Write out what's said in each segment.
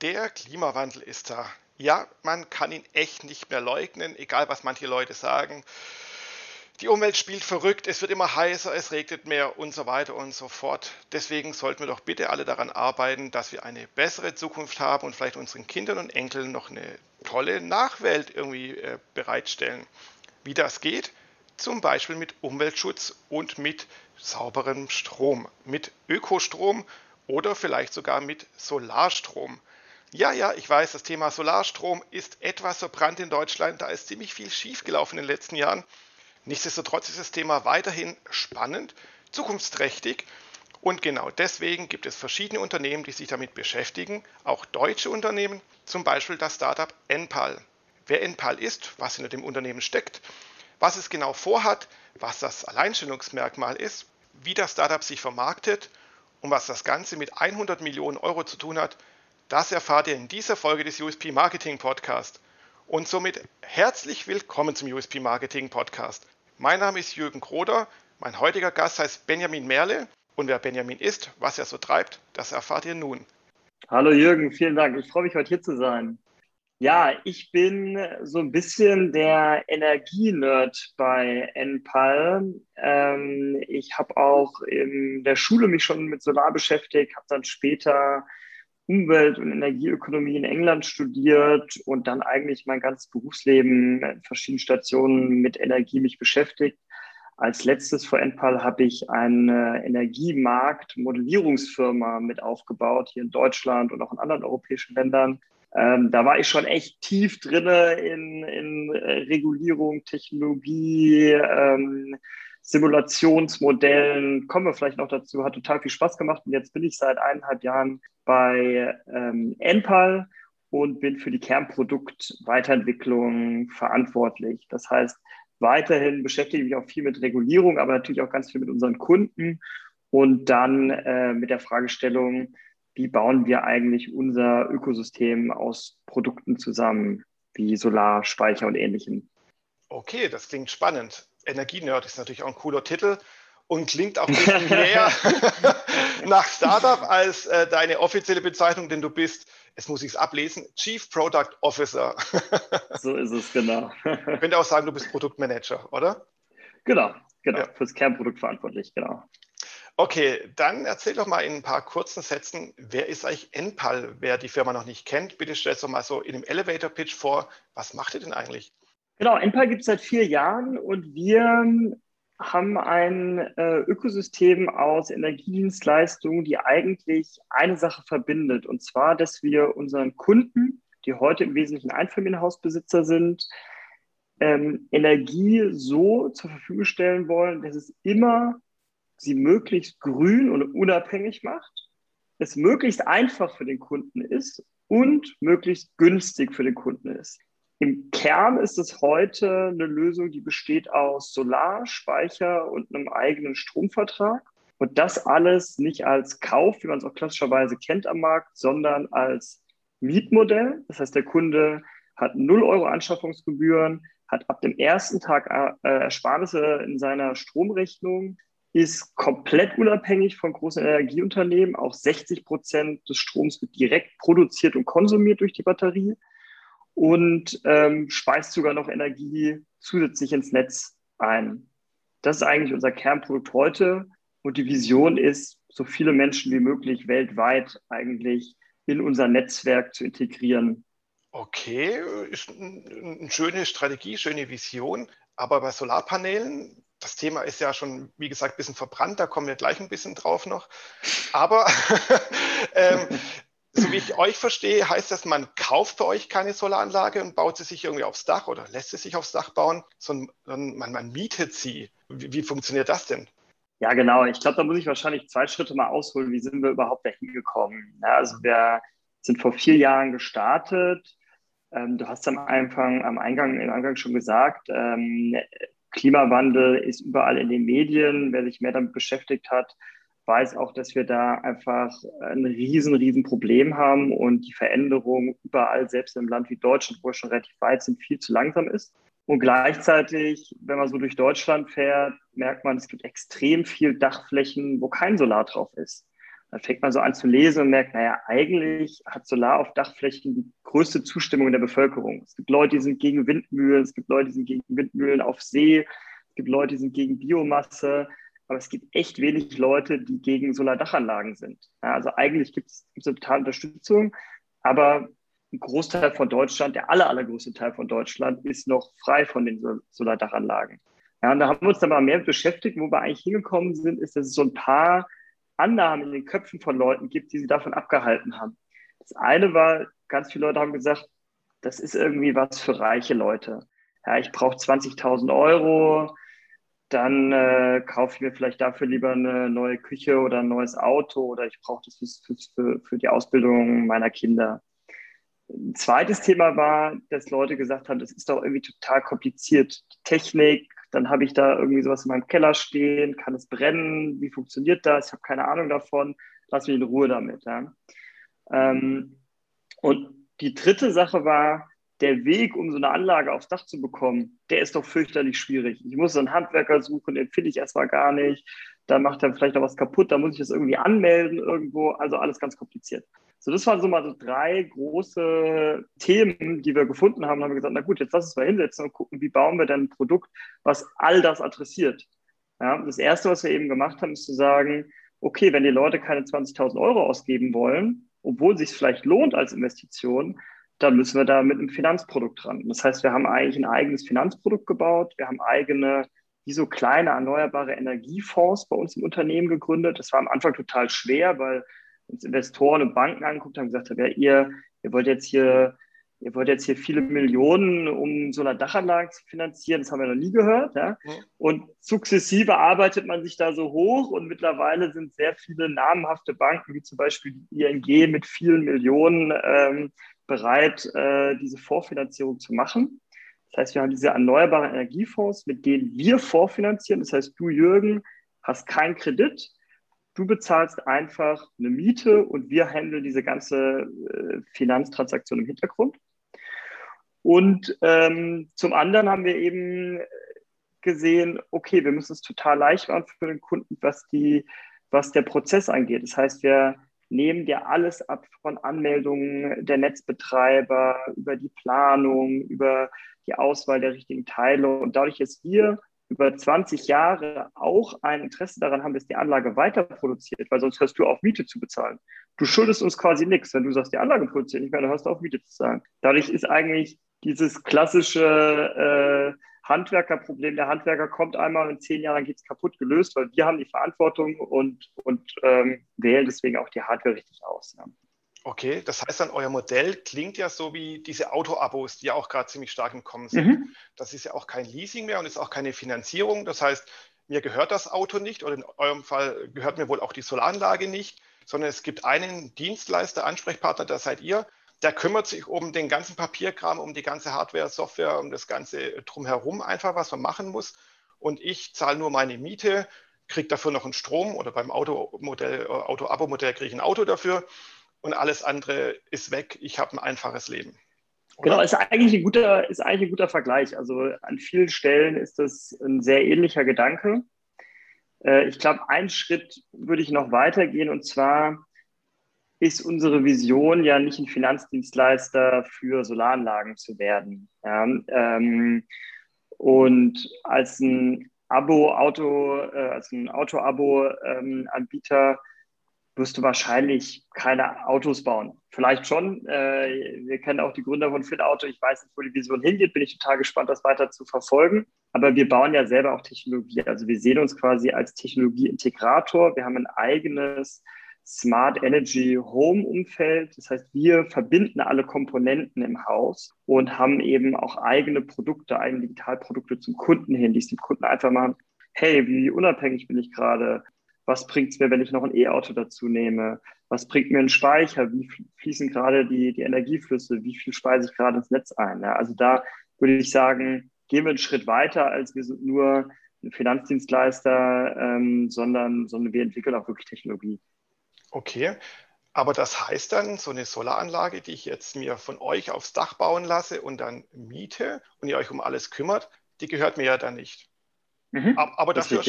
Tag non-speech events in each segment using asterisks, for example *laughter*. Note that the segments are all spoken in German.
Der Klimawandel ist da. Ja, man kann ihn echt nicht mehr leugnen, egal was manche Leute sagen. Die Umwelt spielt verrückt, es wird immer heißer, es regnet mehr und so weiter und so fort. Deswegen sollten wir doch bitte alle daran arbeiten, dass wir eine bessere Zukunft haben und vielleicht unseren Kindern und Enkeln noch eine tolle Nachwelt irgendwie äh, bereitstellen. Wie das geht? Zum Beispiel mit Umweltschutz und mit sauberem Strom, mit Ökostrom oder vielleicht sogar mit Solarstrom. Ja, ja, ich weiß, das Thema Solarstrom ist etwas verbrannt in Deutschland. Da ist ziemlich viel schiefgelaufen in den letzten Jahren. Nichtsdestotrotz ist das Thema weiterhin spannend, zukunftsträchtig und genau deswegen gibt es verschiedene Unternehmen, die sich damit beschäftigen, auch deutsche Unternehmen, zum Beispiel das Startup Enpal. Wer Enpal ist, was hinter dem Unternehmen steckt, was es genau vorhat, was das Alleinstellungsmerkmal ist, wie das Startup sich vermarktet und was das Ganze mit 100 Millionen Euro zu tun hat, das erfahrt ihr in dieser Folge des USP Marketing Podcast. Und somit herzlich willkommen zum USP Marketing Podcast. Mein Name ist Jürgen Kroder, mein heutiger Gast heißt Benjamin Merle und wer Benjamin ist, was er so treibt, das erfahrt ihr nun. Hallo Jürgen, vielen Dank. Ich freue mich heute hier zu sein. Ja, ich bin so ein bisschen der Energienerd bei NPAL. Ähm, ich habe auch in der Schule mich schon mit Solar beschäftigt, habe dann später Umwelt- und Energieökonomie in England studiert und dann eigentlich mein ganzes Berufsleben in verschiedenen Stationen mit Energie mich beschäftigt. Als letztes vor Enpal habe ich eine Energiemarkt-Modellierungsfirma mit aufgebaut, hier in Deutschland und auch in anderen europäischen Ländern. Ähm, da war ich schon echt tief drin in, in Regulierung, Technologie, ähm, Simulationsmodellen, kommen wir vielleicht noch dazu, hat total viel Spaß gemacht. Und jetzt bin ich seit eineinhalb Jahren bei ähm, Enpal und bin für die Kernproduktweiterentwicklung verantwortlich. Das heißt, weiterhin beschäftige ich mich auch viel mit Regulierung, aber natürlich auch ganz viel mit unseren Kunden und dann äh, mit der Fragestellung, wie bauen wir eigentlich unser Ökosystem aus Produkten zusammen, wie Solar, Speicher und ähnlichem. Okay, das klingt spannend. Energienerd ist natürlich auch ein cooler Titel und klingt auch ein *laughs* bisschen mehr *laughs* nach Startup als äh, deine offizielle Bezeichnung, denn du bist, jetzt muss ich es ablesen, Chief Product Officer. *laughs* so ist es, genau. Ich könnte auch sagen, du bist Produktmanager, oder? Genau, genau, ja. fürs Kernprodukt verantwortlich, genau. Okay, dann erzähl doch mal in ein paar kurzen Sätzen, wer ist eigentlich Enpal? Wer die Firma noch nicht kennt, bitte stell es doch mal so in einem Elevator-Pitch vor. Was macht ihr denn eigentlich? Genau, Enpal gibt es seit vier Jahren und wir haben ein äh, Ökosystem aus Energiedienstleistungen, die eigentlich eine Sache verbindet. Und zwar, dass wir unseren Kunden, die heute im Wesentlichen Einfamilienhausbesitzer sind, ähm, Energie so zur Verfügung stellen wollen, dass es immer sie möglichst grün und unabhängig macht, es möglichst einfach für den Kunden ist und möglichst günstig für den Kunden ist. Im Kern ist es heute eine Lösung, die besteht aus Solar, Speicher und einem eigenen Stromvertrag. Und das alles nicht als Kauf, wie man es auch klassischerweise kennt am Markt, sondern als Mietmodell. Das heißt, der Kunde hat 0 Euro Anschaffungsgebühren, hat ab dem ersten Tag äh, Ersparnisse in seiner Stromrechnung, ist komplett unabhängig von großen Energieunternehmen. Auch 60 Prozent des Stroms wird direkt produziert und konsumiert durch die Batterie und ähm, speist sogar noch Energie zusätzlich ins Netz ein. Das ist eigentlich unser Kernprodukt heute und die Vision ist, so viele Menschen wie möglich weltweit eigentlich in unser Netzwerk zu integrieren. Okay, ist eine schöne Strategie, schöne Vision. Aber bei Solarpanelen, das Thema ist ja schon, wie gesagt, ein bisschen verbrannt, da kommen wir gleich ein bisschen drauf noch. Aber *laughs* ähm, so wie ich euch verstehe, heißt das, man kauft für euch keine Solaranlage und baut sie sich irgendwie aufs Dach oder lässt sie sich aufs Dach bauen, sondern man, man mietet sie. Wie, wie funktioniert das denn? Ja, genau. Ich glaube, da muss ich wahrscheinlich zwei Schritte mal ausholen. Wie sind wir überhaupt dahin gekommen? Ja, also wir sind vor vier Jahren gestartet. Ähm, du hast am Anfang, am Eingang, im Eingang schon gesagt, ähm, Klimawandel ist überall in den Medien. Wer sich mehr damit beschäftigt hat, weiß auch, dass wir da einfach ein riesen, riesen Problem haben und die Veränderung überall, selbst im Land wie Deutschland, wo wir schon relativ weit sind, viel zu langsam ist. Und gleichzeitig, wenn man so durch Deutschland fährt, merkt man, es gibt extrem viel Dachflächen, wo kein Solar drauf ist. Dann fängt man so an zu lesen und merkt, naja, eigentlich hat Solar auf Dachflächen die größte Zustimmung der Bevölkerung. Es gibt Leute, die sind gegen Windmühlen, es gibt Leute, die sind gegen Windmühlen auf See, es gibt Leute, die sind gegen Biomasse, aber es gibt echt wenig Leute, die gegen Solardachanlagen sind. Ja, also eigentlich gibt es eine totale Unterstützung, aber ein Großteil von Deutschland, der aller, allergrößte Teil von Deutschland, ist noch frei von den Solardachanlagen. Ja, und da haben wir uns dann mal mehr beschäftigt, wo wir eigentlich hingekommen sind, ist, dass es so ein paar Annahmen in den Köpfen von Leuten gibt, die sie davon abgehalten haben. Das eine war, ganz viele Leute haben gesagt, das ist irgendwie was für reiche Leute. Ja, ich brauche 20.000 Euro, dann äh, kaufe ich mir vielleicht dafür lieber eine neue Küche oder ein neues Auto oder ich brauche das für, für, für die Ausbildung meiner Kinder. Ein zweites Thema war, dass Leute gesagt haben, das ist doch irgendwie total kompliziert. Technik, dann habe ich da irgendwie sowas in meinem Keller stehen, kann es brennen, wie funktioniert das? Ich habe keine Ahnung davon, lass mich in Ruhe damit. Ja. Ähm, und die dritte Sache war, der Weg, um so eine Anlage aufs Dach zu bekommen, der ist doch fürchterlich schwierig. Ich muss einen Handwerker suchen, den finde ich erstmal gar nicht. Dann macht er vielleicht noch was kaputt, dann muss ich das irgendwie anmelden irgendwo. Also alles ganz kompliziert. So, das waren so mal so drei große Themen, die wir gefunden haben. Da haben wir gesagt, na gut, jetzt lass uns mal hinsetzen und gucken, wie bauen wir denn ein Produkt, was all das adressiert. Ja, das erste, was wir eben gemacht haben, ist zu sagen, okay, wenn die Leute keine 20.000 Euro ausgeben wollen, obwohl es sich vielleicht lohnt als Investition, dann müssen wir da mit einem Finanzprodukt dran. Das heißt, wir haben eigentlich ein eigenes Finanzprodukt gebaut. Wir haben eigene, wie so kleine erneuerbare Energiefonds bei uns im Unternehmen gegründet. Das war am Anfang total schwer, weil uns Investoren und Banken angeguckt haben gesagt haben, ja, ihr, ihr wollt jetzt hier, ihr wollt jetzt hier viele Millionen, um so eine Dachanlage zu finanzieren, das haben wir noch nie gehört. Ja? Und sukzessive arbeitet man sich da so hoch und mittlerweile sind sehr viele namhafte Banken, wie zum Beispiel die ING mit vielen Millionen ähm, bereit, äh, diese Vorfinanzierung zu machen. Das heißt, wir haben diese erneuerbaren Energiefonds, mit denen wir vorfinanzieren. Das heißt, du, Jürgen, hast keinen Kredit, Du bezahlst einfach eine Miete und wir handeln diese ganze äh, Finanztransaktion im Hintergrund. Und ähm, zum anderen haben wir eben gesehen, okay, wir müssen es total leicht machen für den Kunden, was, die, was der Prozess angeht. Das heißt, wir nehmen dir alles ab von Anmeldungen der Netzbetreiber, über die Planung, über die Auswahl der richtigen Teile. Und dadurch, dass wir über 20 Jahre auch ein Interesse daran haben, dass die Anlage weiter produziert, weil sonst hörst du auf, Miete zu bezahlen. Du schuldest uns quasi nichts. Wenn du sagst, die Anlage produziert nicht mehr, dann hörst du auf, Miete zu zahlen. Dadurch ist eigentlich dieses klassische äh, Handwerkerproblem, der Handwerker kommt einmal und in zehn Jahren geht es kaputt gelöst, weil wir haben die Verantwortung und, und ähm, wählen deswegen auch die Hardware richtig aus. Ja. Okay, das heißt dann, euer Modell klingt ja so wie diese Auto-Abos, die ja auch gerade ziemlich stark im Kommen sind. Mhm. Das ist ja auch kein Leasing mehr und ist auch keine Finanzierung. Das heißt, mir gehört das Auto nicht oder in eurem Fall gehört mir wohl auch die Solaranlage nicht, sondern es gibt einen Dienstleister, Ansprechpartner, das seid ihr, der kümmert sich um den ganzen Papierkram, um die ganze Hardware, Software, um das ganze drumherum einfach, was man machen muss. Und ich zahle nur meine Miete, kriege dafür noch einen Strom oder beim Automodell, Auto-Abo-Modell kriege ich ein Auto dafür und alles andere ist weg. Ich habe ein einfaches Leben. Oder? Genau, ist eigentlich, ein guter, ist eigentlich ein guter Vergleich. Also an vielen Stellen ist das ein sehr ähnlicher Gedanke. Äh, ich glaube, einen Schritt würde ich noch weitergehen und zwar ist unsere Vision ja nicht ein Finanzdienstleister für Solaranlagen zu werden. Ja, ähm, und als ein Abo-Auto, äh, als ein Auto-Abo-Anbieter ähm, wirst du wahrscheinlich keine Autos bauen. Vielleicht schon. Äh, wir kennen auch die Gründer von FitAuto. Ich weiß nicht, wo die Vision hingeht. Bin ich total gespannt, das weiter zu verfolgen. Aber wir bauen ja selber auch Technologie. Also wir sehen uns quasi als Technologieintegrator. Wir haben ein eigenes Smart Energy Home Umfeld. Das heißt, wir verbinden alle Komponenten im Haus und haben eben auch eigene Produkte, eigene Digitalprodukte zum Kunden hin, die es dem Kunden einfach machen. Hey, wie unabhängig bin ich gerade? Was bringt es mir, wenn ich noch ein E-Auto dazu nehme? Was bringt mir ein Speicher? Wie fließen gerade die, die Energieflüsse? Wie viel speise ich gerade ins Netz ein? Ja, also da würde ich sagen, gehen wir einen Schritt weiter, als wir sind nur ein Finanzdienstleister, ähm, sondern, sondern wir entwickeln auch wirklich Technologie. Okay. Aber das heißt dann, so eine Solaranlage, die ich jetzt mir von euch aufs Dach bauen lasse und dann miete und ihr euch um alles kümmert, die gehört mir ja dann nicht. Mhm, aber dafür,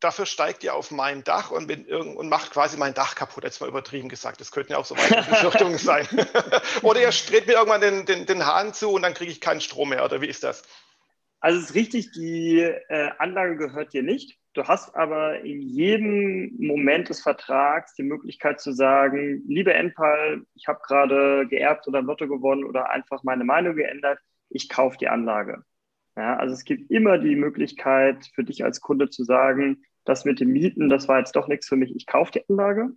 dafür steigt ihr auf mein Dach und, bin und macht quasi mein Dach kaputt. Jetzt mal übertrieben gesagt. Das könnten ja auch so weitere Befürchtungen *laughs* sein. *laughs* oder ihr dreht mir irgendwann den, den, den Hahn zu und dann kriege ich keinen Strom mehr. Oder wie ist das? Also es ist richtig, die äh, Anlage gehört dir nicht. Du hast aber in jedem Moment des Vertrags die Möglichkeit zu sagen, liebe Enpal, ich habe gerade geerbt oder Lotto gewonnen oder einfach meine Meinung geändert, ich kaufe die Anlage. Ja, also es gibt immer die Möglichkeit für dich als Kunde zu sagen, das mit dem Mieten, das war jetzt doch nichts für mich, ich kaufe die Anlage.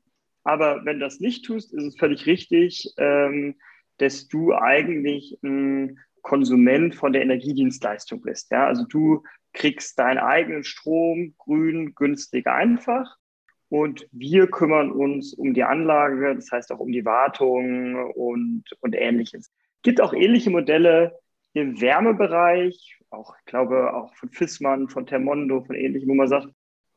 Aber wenn du das nicht tust, ist es völlig richtig, ähm, dass du eigentlich ein Konsument von der Energiedienstleistung bist. Ja? Also du kriegst deinen eigenen Strom grün, günstig, einfach. Und wir kümmern uns um die Anlage, das heißt auch um die Wartung und, und ähnliches. Es gibt auch ähnliche Modelle im Wärmebereich, auch, ich glaube, auch von Fissmann, von Termondo, von ähnlichem, wo man sagt,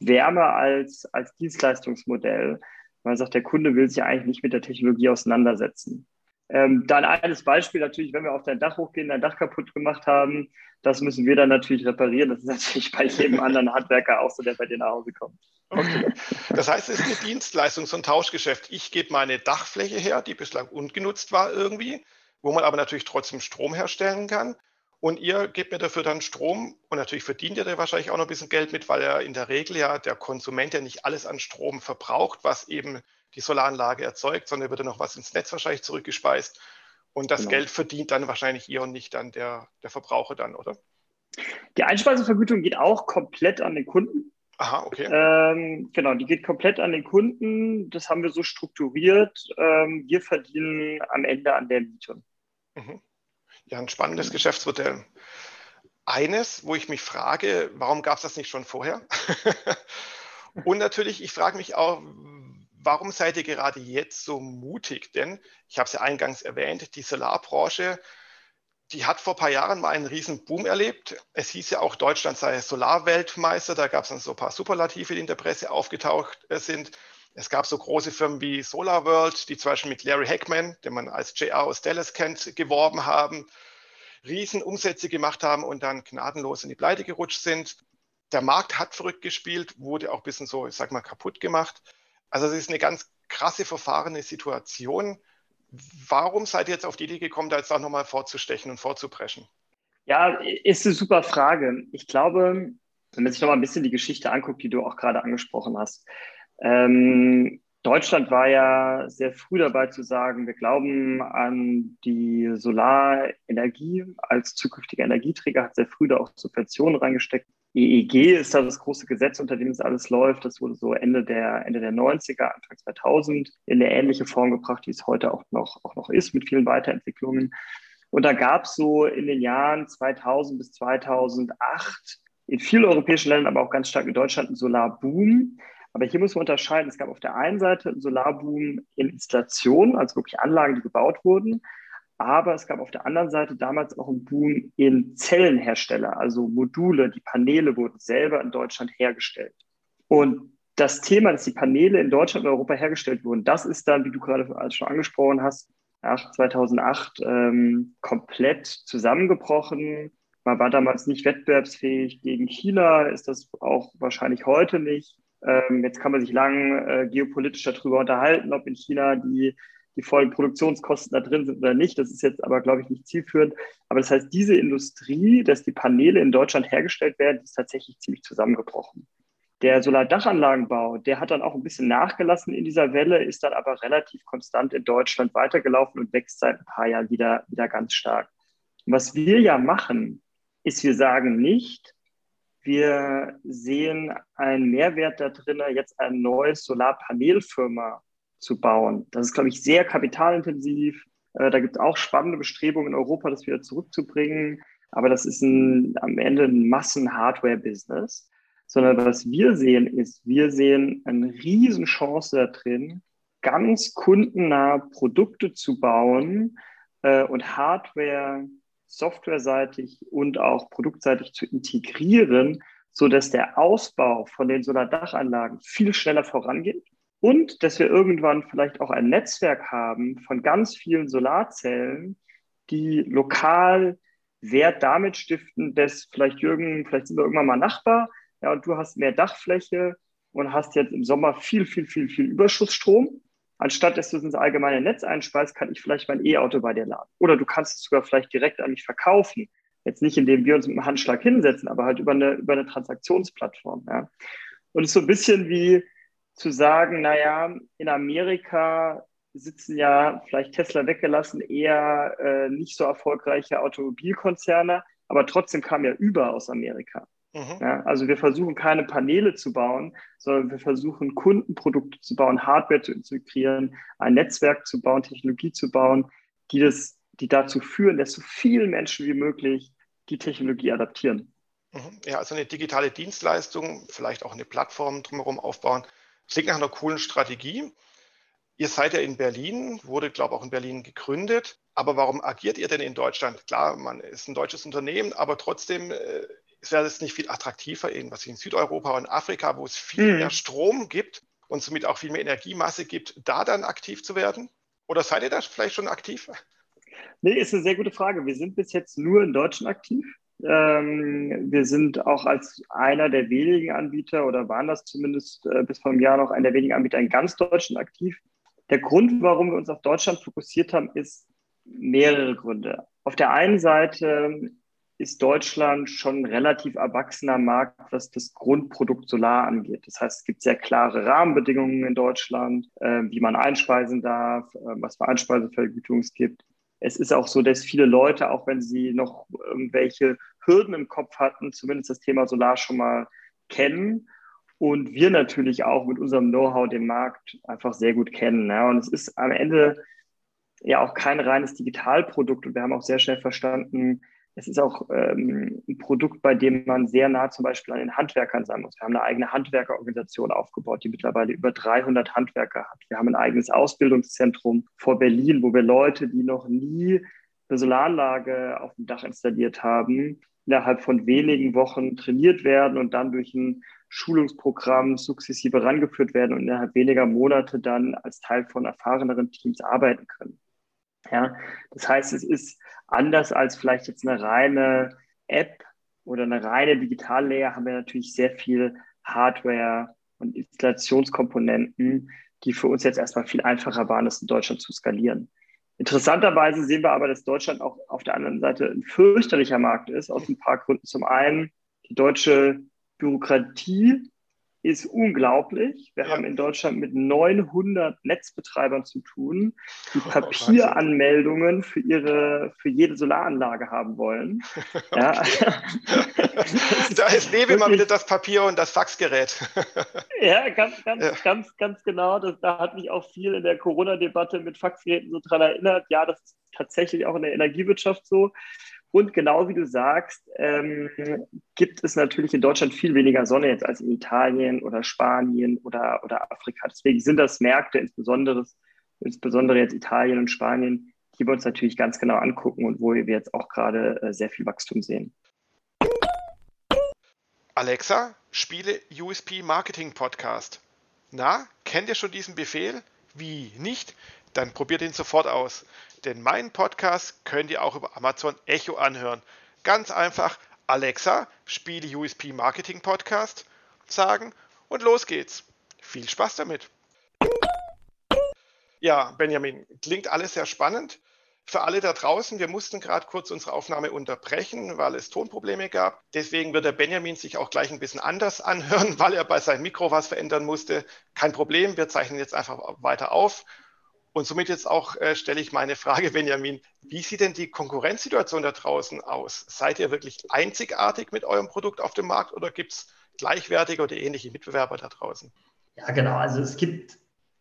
Wärme als, als Dienstleistungsmodell. Man sagt, der Kunde will sich eigentlich nicht mit der Technologie auseinandersetzen. Ähm, dann eines Beispiel natürlich, wenn wir auf dein Dach hochgehen, dein Dach kaputt gemacht haben, das müssen wir dann natürlich reparieren. Das ist *laughs* natürlich bei jedem anderen Handwerker auch so, der bei dir nach Hause kommt. Okay. Das heißt, es ist eine Dienstleistung, so ein Tauschgeschäft. Ich gebe meine Dachfläche her, die bislang ungenutzt war irgendwie, wo man aber natürlich trotzdem Strom herstellen kann. Und ihr gebt mir dafür dann Strom und natürlich verdient ihr da wahrscheinlich auch noch ein bisschen Geld mit, weil ja in der Regel ja der Konsument ja nicht alles an Strom verbraucht, was eben die Solaranlage erzeugt, sondern wird dann noch was ins Netz wahrscheinlich zurückgespeist. Und das genau. Geld verdient dann wahrscheinlich ihr und nicht dann der, der Verbraucher dann, oder? Die Einspeisevergütung geht auch komplett an den Kunden. Aha, okay. Ähm, genau, die geht komplett an den Kunden. Das haben wir so strukturiert. Ähm, wir verdienen am Ende an der Miete. Mhm. Ja, ein spannendes Geschäftsmodell. Eines, wo ich mich frage, warum gab es das nicht schon vorher? *laughs* Und natürlich, ich frage mich auch, warum seid ihr gerade jetzt so mutig? Denn ich habe es ja eingangs erwähnt, die Solarbranche, die hat vor ein paar Jahren mal einen riesen Boom erlebt. Es hieß ja auch, Deutschland sei Solarweltmeister. Da gab es dann so ein paar Superlative, die in der Presse aufgetaucht äh, sind. Es gab so große Firmen wie SolarWorld, die zum Beispiel mit Larry Hackman, den man als JR aus Dallas kennt, geworben haben, Riesenumsätze gemacht haben und dann gnadenlos in die Pleite gerutscht sind. Der Markt hat verrückt gespielt, wurde auch ein bisschen so, ich sag mal, kaputt gemacht. Also es ist eine ganz krasse verfahrene Situation. Warum seid ihr jetzt auf die Idee gekommen, da jetzt auch nochmal vorzustechen und vorzupreschen? Ja, ist eine super Frage. Ich glaube, wenn man sich nochmal ein bisschen die Geschichte anguckt, die du auch gerade angesprochen hast, ähm, Deutschland war ja sehr früh dabei zu sagen, wir glauben an die Solarenergie als zukünftiger Energieträger, hat sehr früh da auch Subventionen reingesteckt. EEG ist da das große Gesetz, unter dem es alles läuft. Das wurde so Ende der, Ende der 90er, Anfang 2000 in eine ähnliche Form gebracht, wie es heute auch noch, auch noch ist, mit vielen Weiterentwicklungen. Und da gab es so in den Jahren 2000 bis 2008 in vielen europäischen Ländern, aber auch ganz stark in Deutschland einen Solarboom. Aber hier muss man unterscheiden. Es gab auf der einen Seite einen Solarboom in Installationen, also wirklich Anlagen, die gebaut wurden. Aber es gab auf der anderen Seite damals auch einen Boom in Zellenhersteller, also Module, die Paneele wurden selber in Deutschland hergestellt. Und das Thema, dass die Paneele in Deutschland und Europa hergestellt wurden, das ist dann, wie du gerade schon angesprochen hast, nach 2008 ähm, komplett zusammengebrochen. Man war damals nicht wettbewerbsfähig gegen China, ist das auch wahrscheinlich heute nicht. Ähm, jetzt kann man sich lang äh, geopolitisch darüber unterhalten, ob in China die, die vollen Produktionskosten da drin sind oder nicht. Das ist jetzt aber, glaube ich, nicht zielführend. Aber das heißt, diese Industrie, dass die Paneele in Deutschland hergestellt werden, ist tatsächlich ziemlich zusammengebrochen. Der Solardachanlagenbau, der hat dann auch ein bisschen nachgelassen in dieser Welle, ist dann aber relativ konstant in Deutschland weitergelaufen und wächst seit ein paar Jahren wieder, wieder ganz stark. Und was wir ja machen, ist, wir sagen nicht, wir sehen einen Mehrwert da drin, jetzt eine neue Solarpanelfirma zu bauen. Das ist, glaube ich, sehr kapitalintensiv. Äh, da gibt es auch spannende Bestrebungen in Europa, das wieder zurückzubringen. Aber das ist ein, am Ende ein Massen-Hardware-Business. Sondern was wir sehen, ist, wir sehen eine Riesenchance da drin, ganz kundennah Produkte zu bauen äh, und Hardware softwareseitig und auch produktseitig zu integrieren, sodass der Ausbau von den Solardachanlagen viel schneller vorangeht und dass wir irgendwann vielleicht auch ein Netzwerk haben von ganz vielen Solarzellen, die lokal Wert damit stiften, dass vielleicht Jürgen, vielleicht sind wir irgendwann mal Nachbar, ja, und du hast mehr Dachfläche und hast jetzt im Sommer viel, viel, viel, viel Überschussstrom. Anstatt dass du es ins allgemeine Netz einspeist, kann ich vielleicht mein E-Auto bei dir laden. Oder du kannst es sogar vielleicht direkt an mich verkaufen. Jetzt nicht, indem wir uns mit einem Handschlag hinsetzen, aber halt über eine, über eine Transaktionsplattform. Ja. Und es ist so ein bisschen wie, zu sagen, naja, in Amerika sitzen ja vielleicht Tesla weggelassen eher äh, nicht so erfolgreiche Automobilkonzerne, aber trotzdem kam ja über aus Amerika. Mhm. Ja, also wir versuchen keine Paneele zu bauen, sondern wir versuchen Kundenprodukte zu bauen, Hardware zu integrieren, ein Netzwerk zu bauen, Technologie zu bauen, die, das, die dazu führen, dass so viele Menschen wie möglich die Technologie adaptieren. Mhm. Ja, also eine digitale Dienstleistung, vielleicht auch eine Plattform drumherum aufbauen, Klingt nach einer coolen Strategie. Ihr seid ja in Berlin, wurde, glaube ich, auch in Berlin gegründet. Aber warum agiert ihr denn in Deutschland? Klar, man ist ein deutsches Unternehmen, aber trotzdem äh, wäre es nicht viel attraktiver in, was in Südeuropa und Afrika, wo es viel mhm. mehr Strom gibt und somit auch viel mehr Energiemasse gibt, da dann aktiv zu werden? Oder seid ihr da vielleicht schon aktiv? Nee, ist eine sehr gute Frage. Wir sind bis jetzt nur in Deutschland aktiv. Ähm, wir sind auch als einer der wenigen Anbieter oder waren das zumindest äh, bis vor einem Jahr noch einer der wenigen Anbieter in ganz Deutschland aktiv. Der Grund, warum wir uns auf Deutschland fokussiert haben, ist mehrere Gründe. Auf der einen Seite ist Deutschland schon relativ erwachsener Markt, was das Grundprodukt Solar angeht. Das heißt, es gibt sehr klare Rahmenbedingungen in Deutschland, äh, wie man einspeisen darf, äh, was für Einspeisevergütung es gibt es ist auch so, dass viele Leute, auch wenn sie noch irgendwelche Hürden im Kopf hatten, zumindest das Thema Solar schon mal kennen. Und wir natürlich auch mit unserem Know-how den Markt einfach sehr gut kennen. Ja. Und es ist am Ende ja auch kein reines Digitalprodukt. Und wir haben auch sehr schnell verstanden, es ist auch ähm, ein Produkt, bei dem man sehr nah zum Beispiel an den Handwerkern sein muss. Wir haben eine eigene Handwerkerorganisation aufgebaut, die mittlerweile über 300 Handwerker hat. Wir haben ein eigenes Ausbildungszentrum vor Berlin, wo wir Leute, die noch nie eine Solaranlage auf dem Dach installiert haben, innerhalb von wenigen Wochen trainiert werden und dann durch ein Schulungsprogramm sukzessive rangeführt werden und innerhalb weniger Monate dann als Teil von erfahreneren Teams arbeiten können. Ja, das heißt, es ist anders als vielleicht jetzt eine reine App oder eine reine Digitallayer, haben wir natürlich sehr viel Hardware und Installationskomponenten, die für uns jetzt erstmal viel einfacher waren, das in Deutschland zu skalieren. Interessanterweise sehen wir aber, dass Deutschland auch auf der anderen Seite ein fürchterlicher Markt ist, aus ein paar Gründen. Zum einen die deutsche Bürokratie ist unglaublich. Wir ja. haben in Deutschland mit 900 Netzbetreibern zu tun, die oh, Papieranmeldungen für ihre für jede Solaranlage haben wollen. *laughs* Ja. *laughs* da ist lebe mal wieder das Papier und das Faxgerät. *laughs* ja, ganz, ganz, ja. ganz, ganz genau. Das, da hat mich auch viel in der Corona-Debatte mit Faxgeräten so dran erinnert. Ja, das ist tatsächlich auch in der Energiewirtschaft so. Und genau wie du sagst, ähm, gibt es natürlich in Deutschland viel weniger Sonne jetzt als in Italien oder Spanien oder, oder Afrika. Deswegen sind das Märkte, insbesondere, insbesondere jetzt Italien und Spanien, die wir uns natürlich ganz genau angucken und wo wir jetzt auch gerade äh, sehr viel Wachstum sehen. Alexa, spiele USP Marketing Podcast. Na, kennt ihr schon diesen Befehl? Wie nicht? Dann probiert ihn sofort aus denn meinen Podcast könnt ihr auch über Amazon Echo anhören. Ganz einfach Alexa, spiele USP Marketing Podcast sagen und los geht's. Viel Spaß damit. Ja, Benjamin, klingt alles sehr spannend. Für alle da draußen, wir mussten gerade kurz unsere Aufnahme unterbrechen, weil es Tonprobleme gab. Deswegen wird der Benjamin sich auch gleich ein bisschen anders anhören, *laughs* weil er bei seinem Mikro was verändern musste. Kein Problem, wir zeichnen jetzt einfach weiter auf. Und somit jetzt auch äh, stelle ich meine Frage, Benjamin, wie sieht denn die Konkurrenzsituation da draußen aus? Seid ihr wirklich einzigartig mit eurem Produkt auf dem Markt oder gibt es gleichwertige oder ähnliche Mitbewerber da draußen? Ja, genau. Also es gibt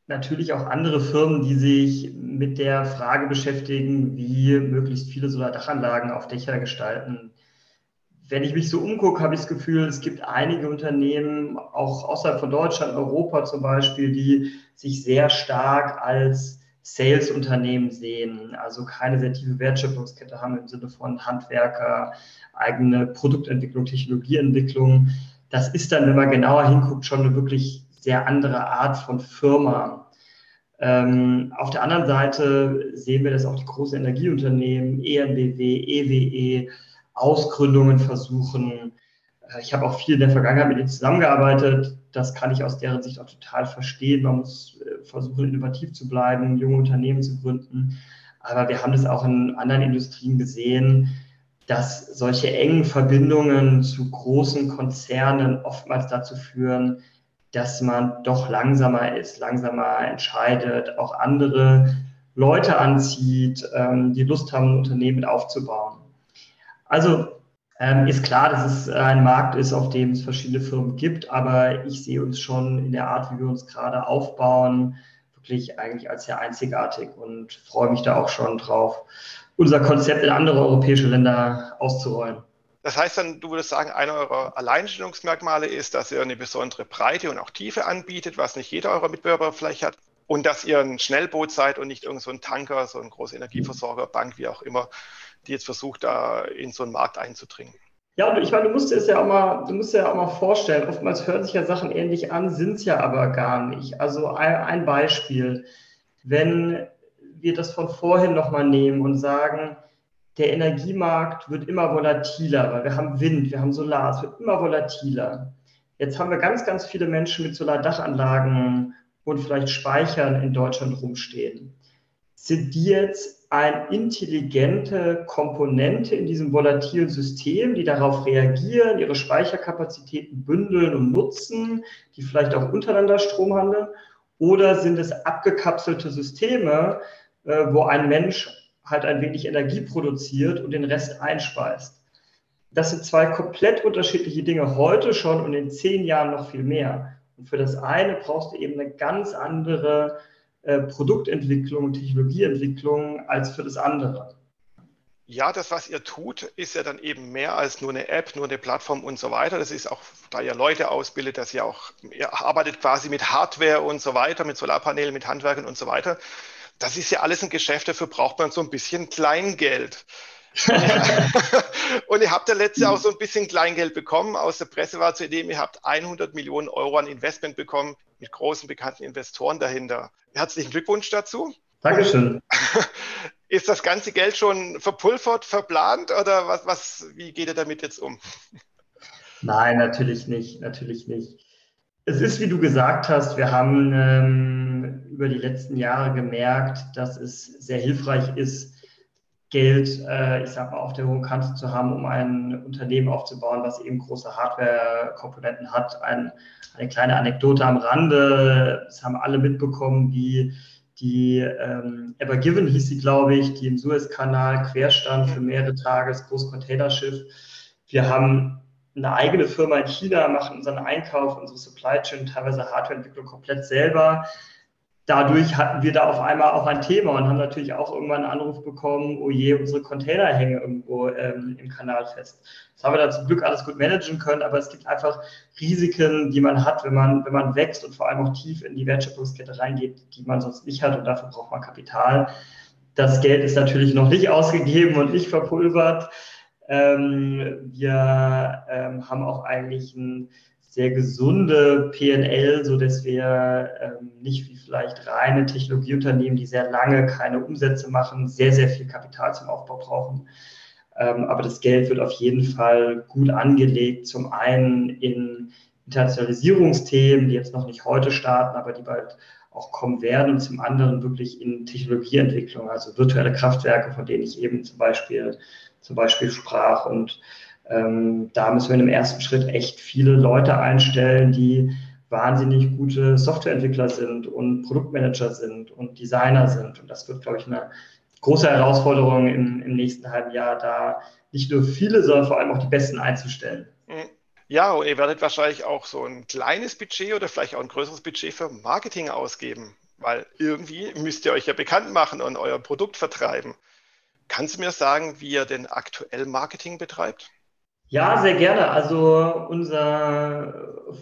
natürlich auch andere Firmen, die sich mit der Frage beschäftigen, wie möglichst viele Solardachanlagen auf Dächer gestalten. Wenn ich mich so umgucke, habe ich das Gefühl, es gibt einige Unternehmen, auch außerhalb von Deutschland, Europa zum Beispiel, die sich sehr stark als Sales-Unternehmen sehen, also keine sehr tiefe Wertschöpfungskette haben im Sinne von Handwerker, eigene Produktentwicklung, Technologieentwicklung. das ist dann, wenn man genauer hinguckt, schon eine wirklich sehr andere Art von Firma. Ähm, auf der anderen Seite sehen wir, dass auch die großen Energieunternehmen, ENBW, EWE, Ausgründungen versuchen. Äh, ich habe auch viel in der Vergangenheit mit ihnen zusammengearbeitet. Das kann ich aus deren Sicht auch total verstehen. Man muss äh, versuchen, innovativ zu bleiben, junge Unternehmen zu gründen. Aber wir haben das auch in anderen Industrien gesehen, dass solche engen Verbindungen zu großen Konzernen oftmals dazu führen, dass man doch langsamer ist, langsamer entscheidet, auch andere Leute anzieht, ähm, die Lust haben, ein Unternehmen aufzubauen. Also ähm, ist klar, dass es ein Markt ist, auf dem es verschiedene Firmen gibt, aber ich sehe uns schon in der Art, wie wir uns gerade aufbauen, wirklich eigentlich als sehr einzigartig und freue mich da auch schon drauf, unser Konzept in andere europäische Länder auszurollen. Das heißt dann, du würdest sagen, einer eurer Alleinstellungsmerkmale ist, dass ihr eine besondere Breite und auch Tiefe anbietet, was nicht jeder eurer Mitbewerber vielleicht hat. Und dass ihr ein Schnellboot seid und nicht irgend so ein Tanker, so ein großer Energieversorger, Bank, wie auch immer, die jetzt versucht, da in so einen Markt einzudringen. Ja, ich meine, du musst es ja auch mal, du musst ja auch mal vorstellen, oftmals hören sich ja Sachen ähnlich an, sind es ja aber gar nicht. Also ein, ein Beispiel, wenn wir das von vorhin nochmal nehmen und sagen, der Energiemarkt wird immer volatiler, weil wir haben Wind, wir haben Solar, es wird immer volatiler. Jetzt haben wir ganz, ganz viele Menschen mit Solardachanlagen und vielleicht Speichern in Deutschland rumstehen. Sind die jetzt eine intelligente Komponente in diesem volatilen System, die darauf reagieren, ihre Speicherkapazitäten bündeln und nutzen, die vielleicht auch untereinander Strom handeln? Oder sind es abgekapselte Systeme, äh, wo ein Mensch halt ein wenig Energie produziert und den Rest einspeist. Das sind zwei komplett unterschiedliche Dinge heute schon und in zehn Jahren noch viel mehr. Und für das eine brauchst du eben eine ganz andere äh, Produktentwicklung und Technologieentwicklung als für das andere. Ja, das, was ihr tut, ist ja dann eben mehr als nur eine App, nur eine Plattform und so weiter. Das ist auch, da ihr Leute ausbildet, dass ihr auch, ihr arbeitet quasi mit Hardware und so weiter, mit Solarpanelen, mit Handwerkern und so weiter das ist ja alles ein Geschäft, dafür braucht man so ein bisschen Kleingeld. *laughs* ihr habt ja letztes Jahr auch so ein bisschen Kleingeld bekommen. Aus der Presse war zu dem, ihr habt 100 Millionen Euro an Investment bekommen mit großen bekannten Investoren dahinter. Herzlichen Glückwunsch dazu. Dankeschön. *laughs* Ist das ganze Geld schon verpulvert, verplant oder was, was, wie geht ihr damit jetzt um? Nein, natürlich nicht, natürlich nicht. Es ist, wie du gesagt hast, wir haben ähm, über die letzten Jahre gemerkt, dass es sehr hilfreich ist, Geld, äh, ich sag mal, auf der hohen Kante zu haben, um ein Unternehmen aufzubauen, was eben große Hardware-Komponenten hat. Ein, eine kleine Anekdote am Rande, das haben alle mitbekommen, wie die ähm, Ever Given hieß sie, glaube ich, die im Suezkanal querstand für mehrere Tage, das große Containerschiff. Wir haben eine eigene Firma in China, machen unseren Einkauf, unsere Supply Chain, teilweise Hardwareentwicklung komplett selber. Dadurch hatten wir da auf einmal auch ein Thema und haben natürlich auch irgendwann einen Anruf bekommen, oh je, unsere Container hängen irgendwo ähm, im Kanal fest. Das haben wir da zum Glück alles gut managen können, aber es gibt einfach Risiken, die man hat, wenn man, wenn man wächst und vor allem auch tief in die Wertschöpfungskette reingeht, die man sonst nicht hat und dafür braucht man Kapital. Das Geld ist natürlich noch nicht *laughs* ausgegeben und nicht verpulvert. Ähm, wir ähm, haben auch eigentlich ein sehr gesunde PNL, so dass wir ähm, nicht wie vielleicht reine Technologieunternehmen, die sehr lange keine Umsätze machen, sehr, sehr viel Kapital zum Aufbau brauchen. Ähm, aber das Geld wird auf jeden Fall gut angelegt, zum einen in Internationalisierungsthemen, die jetzt noch nicht heute starten, aber die bald auch kommen werden und zum anderen wirklich in Technologieentwicklung, also virtuelle Kraftwerke, von denen ich eben zum Beispiel zum Beispiel sprach. Und ähm, da müssen wir in dem ersten Schritt echt viele Leute einstellen, die wahnsinnig gute Softwareentwickler sind und Produktmanager sind und Designer sind. Und das wird, glaube ich, eine große Herausforderung im, im nächsten halben Jahr, da nicht nur viele, sondern vor allem auch die Besten einzustellen. Mhm. Ja, und ihr werdet wahrscheinlich auch so ein kleines Budget oder vielleicht auch ein größeres Budget für Marketing ausgeben, weil irgendwie müsst ihr euch ja bekannt machen und euer Produkt vertreiben. Kannst du mir sagen, wie ihr denn aktuell Marketing betreibt? Ja, sehr gerne. Also unser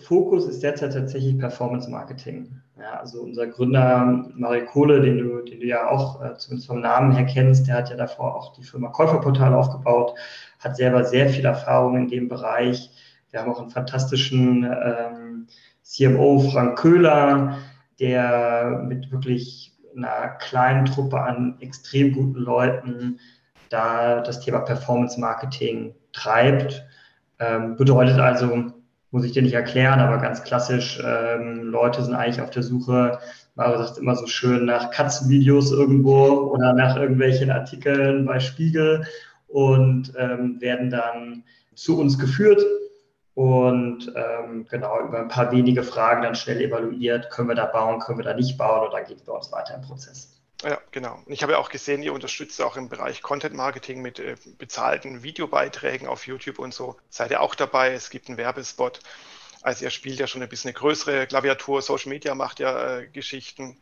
Fokus ist derzeit tatsächlich Performance Marketing. Ja, also unser Gründer Mario Kohle, den du, den du ja auch äh, zumindest vom Namen her kennst, der hat ja davor auch die Firma Käuferportal aufgebaut, hat selber sehr viel Erfahrung in dem Bereich, Wir haben auch einen fantastischen ähm, CMO, Frank Köhler, der mit wirklich einer kleinen Truppe an extrem guten Leuten da das Thema Performance Marketing treibt. Ähm, bedeutet also, muss ich dir nicht erklären, aber ganz klassisch, ähm, Leute sind eigentlich auf der Suche, Maro sagt immer so schön, nach Katzenvideos irgendwo oder nach irgendwelchen Artikeln bei Spiegel und ähm, werden dann zu uns geführt und ähm, genau über ein paar wenige Fragen dann schnell evaluiert, können wir da bauen, können wir da nicht bauen und dann geht es bei uns weiter im Prozess. Ja, genau. Und ich habe ja auch gesehen, ihr unterstützt auch im Bereich Content Marketing mit äh, bezahlten Videobeiträgen auf YouTube und so. Seid ihr auch dabei? Es gibt einen Werbespot. Also ihr spielt ja schon ein bisschen eine größere Klaviatur, Social Media macht ja äh, Geschichten.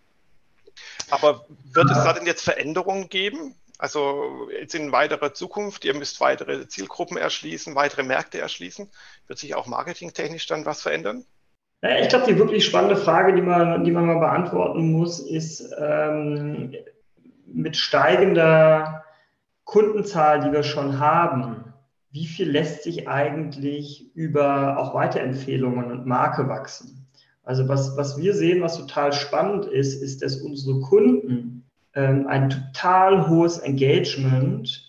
Aber wird es da denn jetzt Veränderungen geben? Also jetzt in weiterer Zukunft, ihr müsst weitere Zielgruppen erschließen, weitere Märkte erschließen. Wird sich auch marketingtechnisch dann was verändern? Ich glaube, die wirklich spannende Frage, die man, die man mal beantworten muss, ist ähm, mit steigender Kundenzahl, die wir schon haben, wie viel lässt sich eigentlich über auch Weiterempfehlungen und Marke wachsen? Also was, was wir sehen, was total spannend ist, ist, dass unsere Kunden ähm, ein total hohes Engagement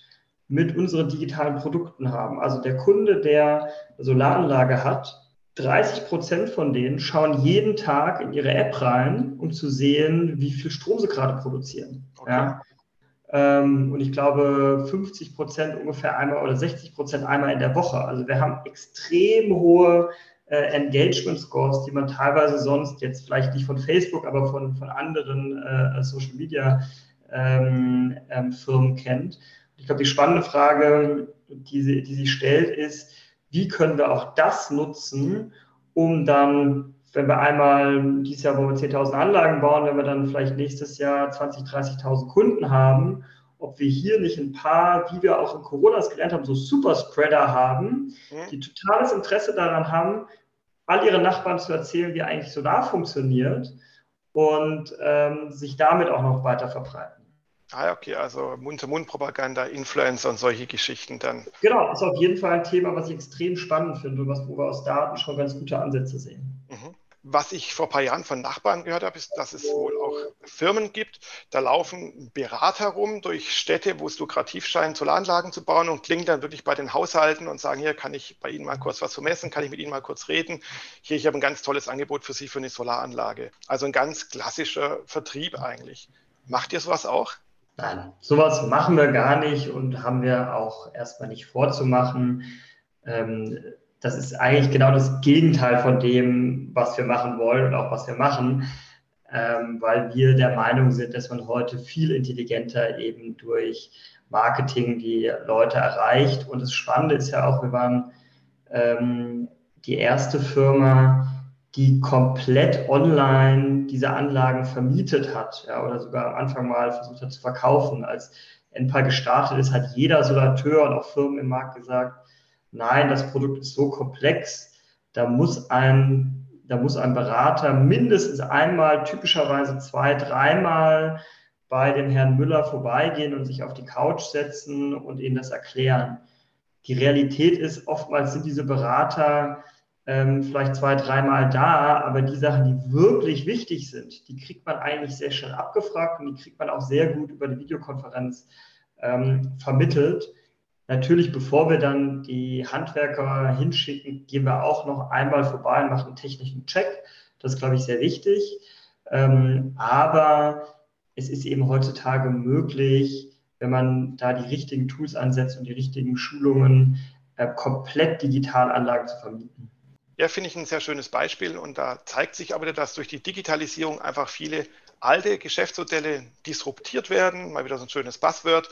mit unseren digitalen Produkten haben. Also der Kunde, der Solaranlage hat, 30 Prozent von denen schauen jeden Tag in ihre App rein, um zu sehen, wie viel Strom sie gerade produzieren. Okay. Ja? Ähm, und ich glaube, 50 Prozent ungefähr einmal oder 60 Prozent einmal in der Woche. Also wir haben extrem hohe äh, Engagement Scores, die man teilweise sonst jetzt vielleicht nicht von Facebook, aber von, von anderen äh, Social Media ähm, ähm, Firmen kennt. Ich glaube, die spannende Frage, die sie, die sie stellt, ist, wie können wir auch das nutzen, um dann, wenn wir einmal dieses Jahr wollen wir 10.000 Anlagen bauen, wenn wir dann vielleicht nächstes Jahr 20.000, 30.000 Kunden haben, ob wir hier nicht ein paar, wie wir auch in Corona es gelernt haben, so Superspreader haben, die totales Interesse daran haben, all ihre Nachbarn zu erzählen, wie eigentlich Solar funktioniert und ähm, sich damit auch noch weiter verbreiten. Ah, okay, also Mund-zu-Mund-Propaganda, Influencer und solche Geschichten dann. Genau, ist auf jeden Fall ein Thema, was ich extrem spannend finde und was, wo wir aus Daten schon ganz gute Ansätze sehen. Mhm. Was ich vor ein paar Jahren von Nachbarn gehört habe, ist, dass es wohl auch Firmen gibt, da laufen Berater rum durch Städte, wo es lukrativ scheint, Solaranlagen zu bauen und klingen dann wirklich bei den Haushalten und sagen, hier kann ich bei Ihnen mal kurz was vermessen, kann ich mit Ihnen mal kurz reden. Hier, ich habe ein ganz tolles Angebot für Sie für eine Solaranlage. Also ein ganz klassischer Vertrieb eigentlich. Macht ihr sowas auch? Nein, sowas machen wir gar nicht und haben wir auch erstmal nicht vorzumachen. Ähm, das ist eigentlich genau das Gegenteil von dem, was wir machen wollen und auch was wir machen, ähm, weil wir der Meinung sind, dass man heute viel intelligenter eben durch Marketing die Leute erreicht. Und das Spannende ist ja auch, wir waren ähm, die erste Firma, die komplett online diese Anlagen vermietet hat ja, oder sogar am Anfang mal versucht hat zu verkaufen. Als NPA gestartet ist, hat jeder Solateur und auch Firmen im Markt gesagt, nein, das Produkt ist so komplex, da muss ein, da muss ein Berater mindestens einmal, typischerweise zwei, dreimal bei dem Herrn Müller vorbeigehen und sich auf die Couch setzen und ihnen das erklären. Die Realität ist, oftmals sind diese Berater ähm, vielleicht zwei, dreimal da, aber die Sachen, die wirklich wichtig sind, die kriegt man eigentlich sehr schnell abgefragt und die kriegt man auch sehr gut über die Videokonferenz ähm, vermittelt. Natürlich, bevor wir dann die Handwerker hinschicken, gehen wir auch noch einmal vorbei und machen einen technischen Check. Das ist, glaube ich, sehr wichtig. Ähm, aber es ist eben heutzutage möglich, wenn man da die richtigen Tools ansetzt und die richtigen Schulungen, äh, komplett digital Anlagen zu vermieten. Ja, finde ich ein sehr schönes Beispiel und da zeigt sich aber, dass durch die Digitalisierung einfach viele alte Geschäftsmodelle disruptiert werden, mal wieder so ein schönes Buzzword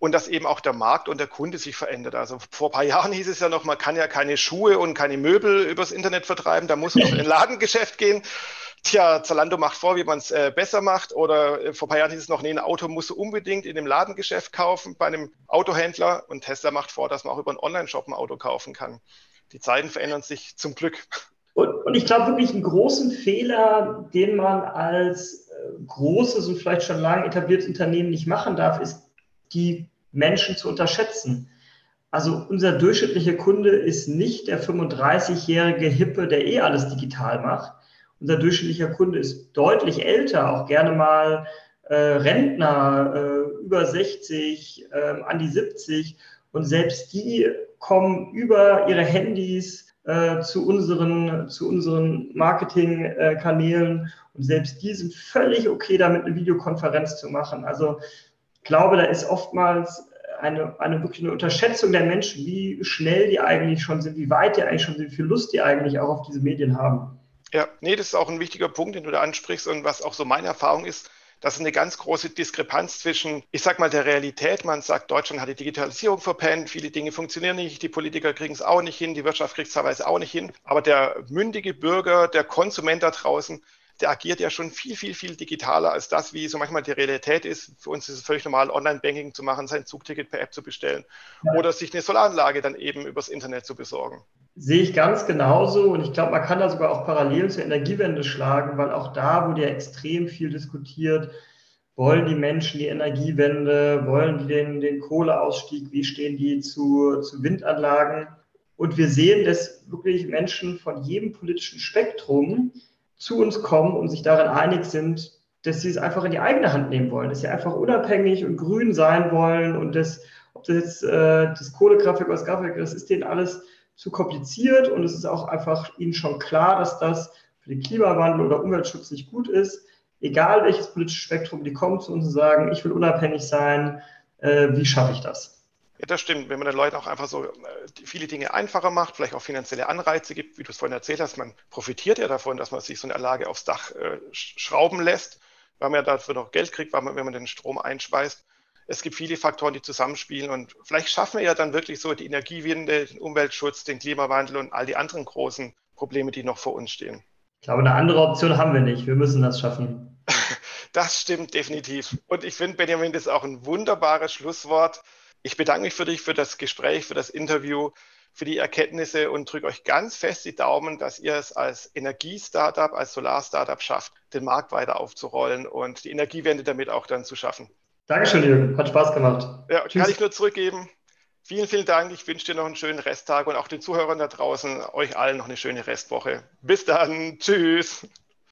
und dass eben auch der Markt und der Kunde sich verändert. Also vor ein paar Jahren hieß es ja noch, man kann ja keine Schuhe und keine Möbel übers Internet vertreiben, da muss man in ein Ladengeschäft gehen. Tja, Zalando macht vor, wie man es äh, besser macht. Oder äh, vor ein paar Jahren hieß es noch, nee, ein Auto muss unbedingt in dem Ladengeschäft kaufen, bei einem Autohändler. Und Tesla macht vor, dass man auch über einen Online-Shop ein Auto kaufen kann die Zeiten verändern sich zum Glück. Und, und ich glaube wirklich einen großen Fehler, den man als äh, großes und vielleicht schon lange etabliertes Unternehmen nicht machen darf, ist, die Menschen zu unterschätzen. Also unser durchschnittlicher Kunde ist nicht der 35-jährige Hippe, der eh alles digital macht. Unser durchschnittlicher Kunde ist deutlich älter, auch gerne mal äh, Rentner, äh, über 60, äh, an die 70. Und selbst die kommen über ihre Handys äh, zu unseren, zu unseren Marketingkanälen. Und selbst die sind völlig okay damit, eine Videokonferenz zu machen. Also ich glaube, da ist oftmals eine, eine wirklich eine Unterschätzung der Menschen, wie schnell die eigentlich schon sind, wie weit die eigentlich schon sind, wie viel Lust die eigentlich auch auf diese Medien haben. Ja, nee, das ist auch ein wichtiger Punkt, den du da ansprichst und was auch so meine Erfahrung ist, das ist eine ganz große Diskrepanz zwischen, ich sag mal, der Realität. Man sagt, Deutschland hat die Digitalisierung verpennt, viele Dinge funktionieren nicht, die Politiker kriegen es auch nicht hin, die Wirtschaft kriegt es teilweise auch nicht hin. Aber der mündige Bürger, der Konsument da draußen, der agiert ja schon viel, viel, viel digitaler als das, wie so manchmal die Realität ist. Für uns ist es völlig normal, Online-Banking zu machen, sein Zugticket per App zu bestellen ja. oder sich eine Solaranlage dann eben übers Internet zu besorgen. Sehe ich ganz genauso und ich glaube, man kann da sogar auch parallel zur Energiewende schlagen, weil auch da wurde ja extrem viel diskutiert. Wollen die Menschen die Energiewende? Wollen die den, den Kohleausstieg? Wie stehen die zu, zu Windanlagen? Und wir sehen, dass wirklich Menschen von jedem politischen Spektrum zu uns kommen und sich darin einig sind, dass sie es einfach in die eigene Hand nehmen wollen, dass sie einfach unabhängig und grün sein wollen und das, ob das jetzt äh, das Kohlekraftwerk oder das Kraftwerk ist, ist denen alles zu kompliziert und es ist auch einfach ihnen schon klar, dass das für den Klimawandel oder Umweltschutz nicht gut ist. Egal welches politische Spektrum, die kommen zu uns und sagen, ich will unabhängig sein, äh, wie schaffe ich das? Ja, das stimmt. Wenn man den Leuten auch einfach so äh, viele Dinge einfacher macht, vielleicht auch finanzielle Anreize gibt, wie du es vorhin erzählt hast, man profitiert ja davon, dass man sich so eine Anlage aufs Dach äh, schrauben lässt, weil man ja dafür noch Geld kriegt, weil man, wenn man den Strom einspeist. Es gibt viele Faktoren, die zusammenspielen und vielleicht schaffen wir ja dann wirklich so die Energiewende, den Umweltschutz, den Klimawandel und all die anderen großen Probleme, die noch vor uns stehen. Ich glaube, eine andere Option haben wir nicht. Wir müssen das schaffen. *laughs* Das stimmt definitiv. Und ich finde, Benjamin, das ist auch ein wunderbares Schlusswort. Ich bedanke mich für dich, für das Gespräch, für das Interview, für die Erkenntnisse und drücke euch ganz fest die Daumen, dass ihr es als Energiestartup, als Solar-Startup schafft, den Markt weiter aufzurollen und die Energiewende damit auch dann zu schaffen. Dankeschön, Jürgen. Hat Spaß gemacht. Ja, Tschüss. kann ich nur zurückgeben. Vielen, vielen Dank. Ich wünsche dir noch einen schönen Resttag und auch den Zuhörern da draußen, euch allen noch eine schöne Restwoche. Bis dann. Tschüss.